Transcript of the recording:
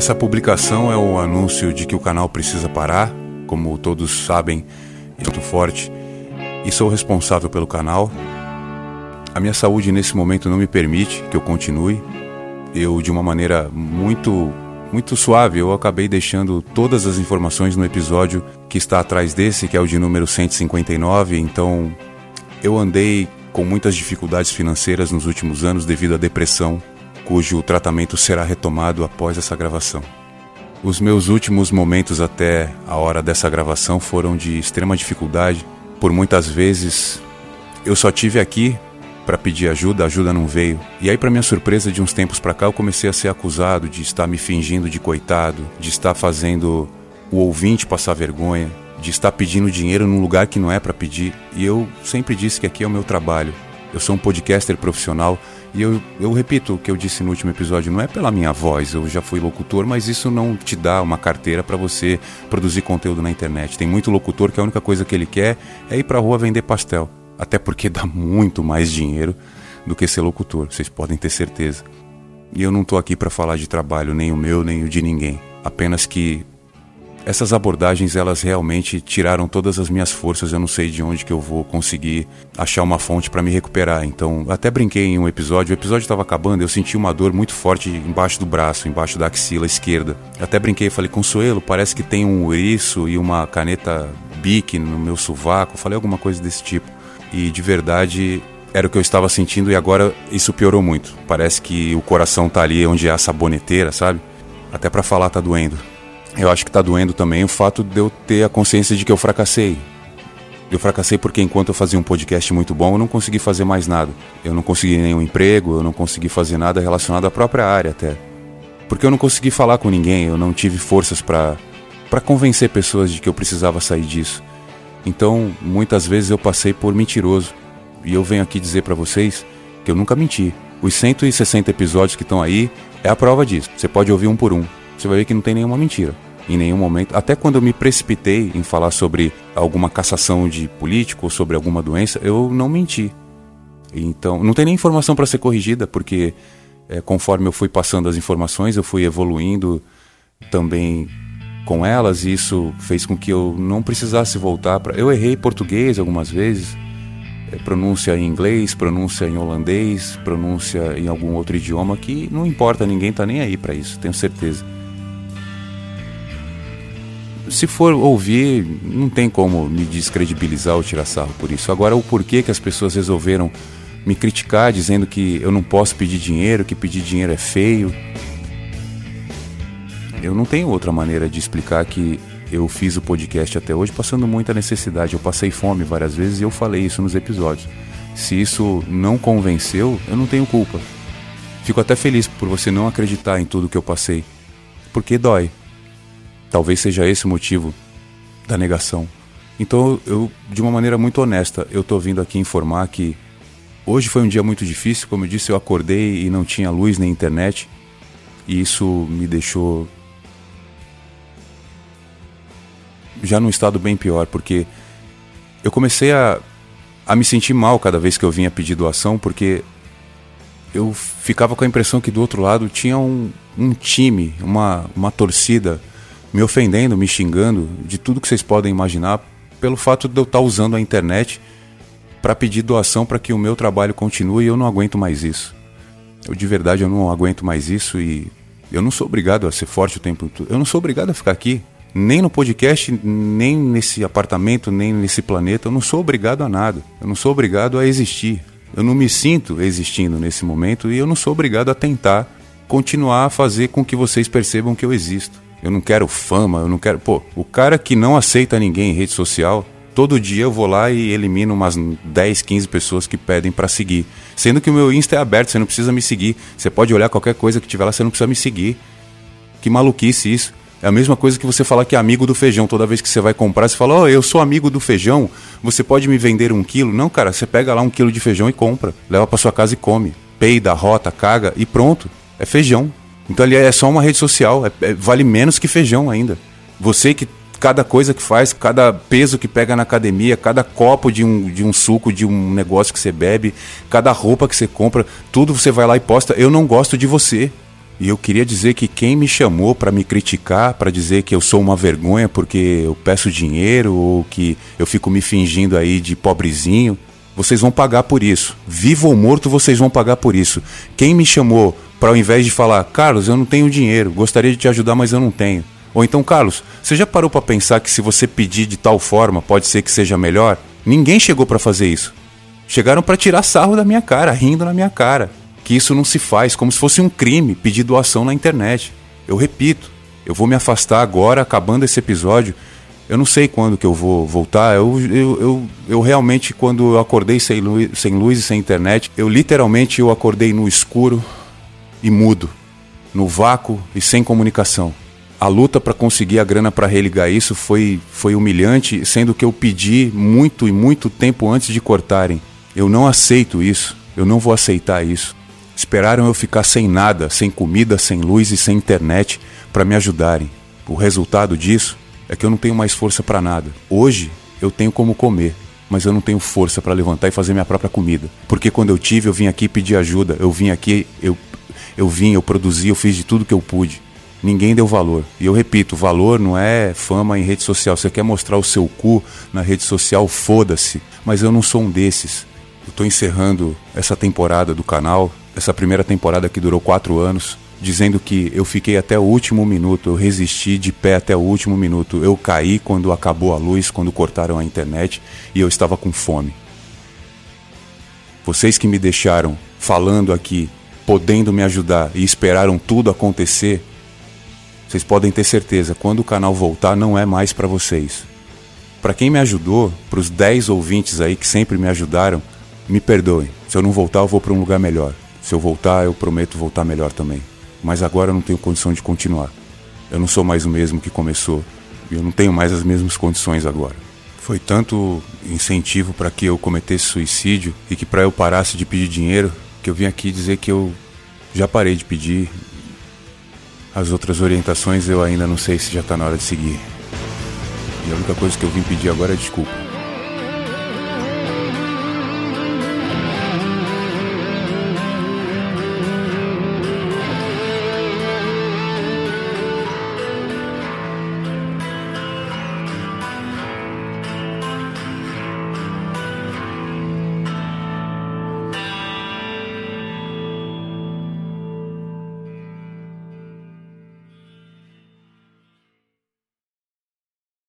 Essa publicação é o anúncio de que o canal precisa parar, como todos sabem, muito forte, e sou responsável pelo canal. A minha saúde nesse momento não me permite que eu continue. Eu, de uma maneira muito, muito suave, eu acabei deixando todas as informações no episódio que está atrás desse, que é o de número 159. Então, eu andei com muitas dificuldades financeiras nos últimos anos devido à depressão cujo tratamento será retomado após essa gravação. Os meus últimos momentos até a hora dessa gravação foram de extrema dificuldade. Por muitas vezes eu só tive aqui para pedir ajuda, a ajuda não veio. E aí, para minha surpresa, de uns tempos para cá, eu comecei a ser acusado de estar me fingindo de coitado, de estar fazendo o ouvinte passar vergonha, de estar pedindo dinheiro num lugar que não é para pedir. E eu sempre disse que aqui é o meu trabalho. Eu sou um podcaster profissional e eu, eu repito o que eu disse no último episódio, não é pela minha voz, eu já fui locutor, mas isso não te dá uma carteira para você produzir conteúdo na internet. Tem muito locutor que a única coisa que ele quer é ir para a rua vender pastel, até porque dá muito mais dinheiro do que ser locutor, vocês podem ter certeza. E eu não estou aqui para falar de trabalho, nem o meu, nem o de ninguém. Apenas que essas abordagens elas realmente tiraram todas as minhas forças. Eu não sei de onde que eu vou conseguir achar uma fonte para me recuperar. Então, até brinquei em um episódio. O episódio estava acabando. Eu senti uma dor muito forte embaixo do braço, embaixo da axila esquerda. Até brinquei e falei: Consuelo, parece que tem um ouriço e uma caneta Bic no meu sovaco. Falei alguma coisa desse tipo. E de verdade era o que eu estava sentindo e agora isso piorou muito. Parece que o coração tá ali onde é a saboneteira, sabe? Até para falar tá doendo eu acho que está doendo também o fato de eu ter a consciência de que eu fracassei. Eu fracassei porque enquanto eu fazia um podcast muito bom, eu não consegui fazer mais nada. Eu não consegui nenhum emprego, eu não consegui fazer nada relacionado à própria área até. Porque eu não consegui falar com ninguém, eu não tive forças para para convencer pessoas de que eu precisava sair disso. Então, muitas vezes eu passei por mentiroso. E eu venho aqui dizer para vocês que eu nunca menti. Os 160 episódios que estão aí é a prova disso. Você pode ouvir um por um você vai ver que não tem nenhuma mentira. Em nenhum momento, até quando eu me precipitei em falar sobre alguma cassação de político ou sobre alguma doença, eu não menti. Então, não tem nem informação para ser corrigida, porque é, conforme eu fui passando as informações, eu fui evoluindo também com elas, e isso fez com que eu não precisasse voltar para. Eu errei português algumas vezes, é, pronúncia em inglês, pronúncia em holandês, pronúncia em algum outro idioma que não importa, ninguém tá nem aí para isso, tenho certeza se for ouvir, não tem como me descredibilizar ou tirar sarro por isso. Agora, o porquê que as pessoas resolveram me criticar dizendo que eu não posso pedir dinheiro, que pedir dinheiro é feio. Eu não tenho outra maneira de explicar que eu fiz o podcast até hoje passando muita necessidade. Eu passei fome várias vezes e eu falei isso nos episódios. Se isso não convenceu, eu não tenho culpa. Fico até feliz por você não acreditar em tudo que eu passei. Porque dói. Talvez seja esse o motivo da negação. Então, eu, de uma maneira muito honesta, eu estou vindo aqui informar que hoje foi um dia muito difícil. Como eu disse, eu acordei e não tinha luz nem internet. E isso me deixou já num estado bem pior, porque eu comecei a, a me sentir mal cada vez que eu vinha pedir doação, porque eu ficava com a impressão que do outro lado tinha um, um time, uma, uma torcida me ofendendo, me xingando, de tudo que vocês podem imaginar, pelo fato de eu estar usando a internet para pedir doação para que o meu trabalho continue e eu não aguento mais isso. Eu de verdade eu não aguento mais isso e eu não sou obrigado a ser forte o tempo todo. Eu não sou obrigado a ficar aqui, nem no podcast, nem nesse apartamento, nem nesse planeta. Eu não sou obrigado a nada. Eu não sou obrigado a existir. Eu não me sinto existindo nesse momento e eu não sou obrigado a tentar continuar a fazer com que vocês percebam que eu existo eu não quero fama, eu não quero. Pô, o cara que não aceita ninguém em rede social, todo dia eu vou lá e elimino umas 10, 15 pessoas que pedem para seguir. Sendo que o meu Insta é aberto, você não precisa me seguir. Você pode olhar qualquer coisa que tiver lá, você não precisa me seguir. Que maluquice isso. É a mesma coisa que você falar que é amigo do feijão. Toda vez que você vai comprar, você fala, ó, oh, eu sou amigo do feijão, você pode me vender um quilo? Não, cara, você pega lá um quilo de feijão e compra. Leva para sua casa e come. Peida, rota, caga e pronto. É feijão. Então ali é só uma rede social, é, é, vale menos que feijão ainda. Você que cada coisa que faz, cada peso que pega na academia, cada copo de um, de um suco, de um negócio que você bebe, cada roupa que você compra, tudo você vai lá e posta. Eu não gosto de você. E eu queria dizer que quem me chamou para me criticar, para dizer que eu sou uma vergonha porque eu peço dinheiro ou que eu fico me fingindo aí de pobrezinho, vocês vão pagar por isso. Vivo ou morto, vocês vão pagar por isso. Quem me chamou para ao invés de falar, Carlos, eu não tenho dinheiro, gostaria de te ajudar, mas eu não tenho. Ou então, Carlos, você já parou para pensar que se você pedir de tal forma, pode ser que seja melhor? Ninguém chegou para fazer isso. Chegaram para tirar sarro da minha cara, rindo na minha cara que isso não se faz, como se fosse um crime pedir doação na internet. Eu repito, eu vou me afastar agora, acabando esse episódio. Eu não sei quando que eu vou voltar. Eu, eu, eu, eu realmente, quando eu acordei sem luz, sem luz e sem internet, eu literalmente eu acordei no escuro e mudo, no vácuo e sem comunicação. A luta para conseguir a grana para religar isso foi, foi humilhante, sendo que eu pedi muito e muito tempo antes de cortarem. Eu não aceito isso, eu não vou aceitar isso. Esperaram eu ficar sem nada, sem comida, sem luz e sem internet para me ajudarem. O resultado disso é que eu não tenho mais força para nada. Hoje eu tenho como comer, mas eu não tenho força para levantar e fazer minha própria comida. Porque quando eu tive, eu vim aqui pedir ajuda. Eu vim aqui, eu eu vim, eu produzi, eu fiz de tudo que eu pude. Ninguém deu valor. E eu repito, valor não é fama em rede social. Você quer mostrar o seu cu na rede social, foda-se. Mas eu não sou um desses. Eu tô encerrando essa temporada do canal essa primeira temporada que durou quatro anos, dizendo que eu fiquei até o último minuto, eu resisti de pé até o último minuto. Eu caí quando acabou a luz, quando cortaram a internet e eu estava com fome. Vocês que me deixaram falando aqui, podendo me ajudar e esperaram tudo acontecer, vocês podem ter certeza, quando o canal voltar não é mais para vocês. Para quem me ajudou, para os 10 ouvintes aí que sempre me ajudaram, me perdoem. Se eu não voltar, eu vou para um lugar melhor. Se eu voltar, eu prometo voltar melhor também. Mas agora eu não tenho condição de continuar. Eu não sou mais o mesmo que começou. E eu não tenho mais as mesmas condições agora. Foi tanto incentivo para que eu cometesse suicídio e que para eu parasse de pedir dinheiro que eu vim aqui dizer que eu já parei de pedir. As outras orientações eu ainda não sei se já está na hora de seguir. E a única coisa que eu vim pedir agora é desculpa.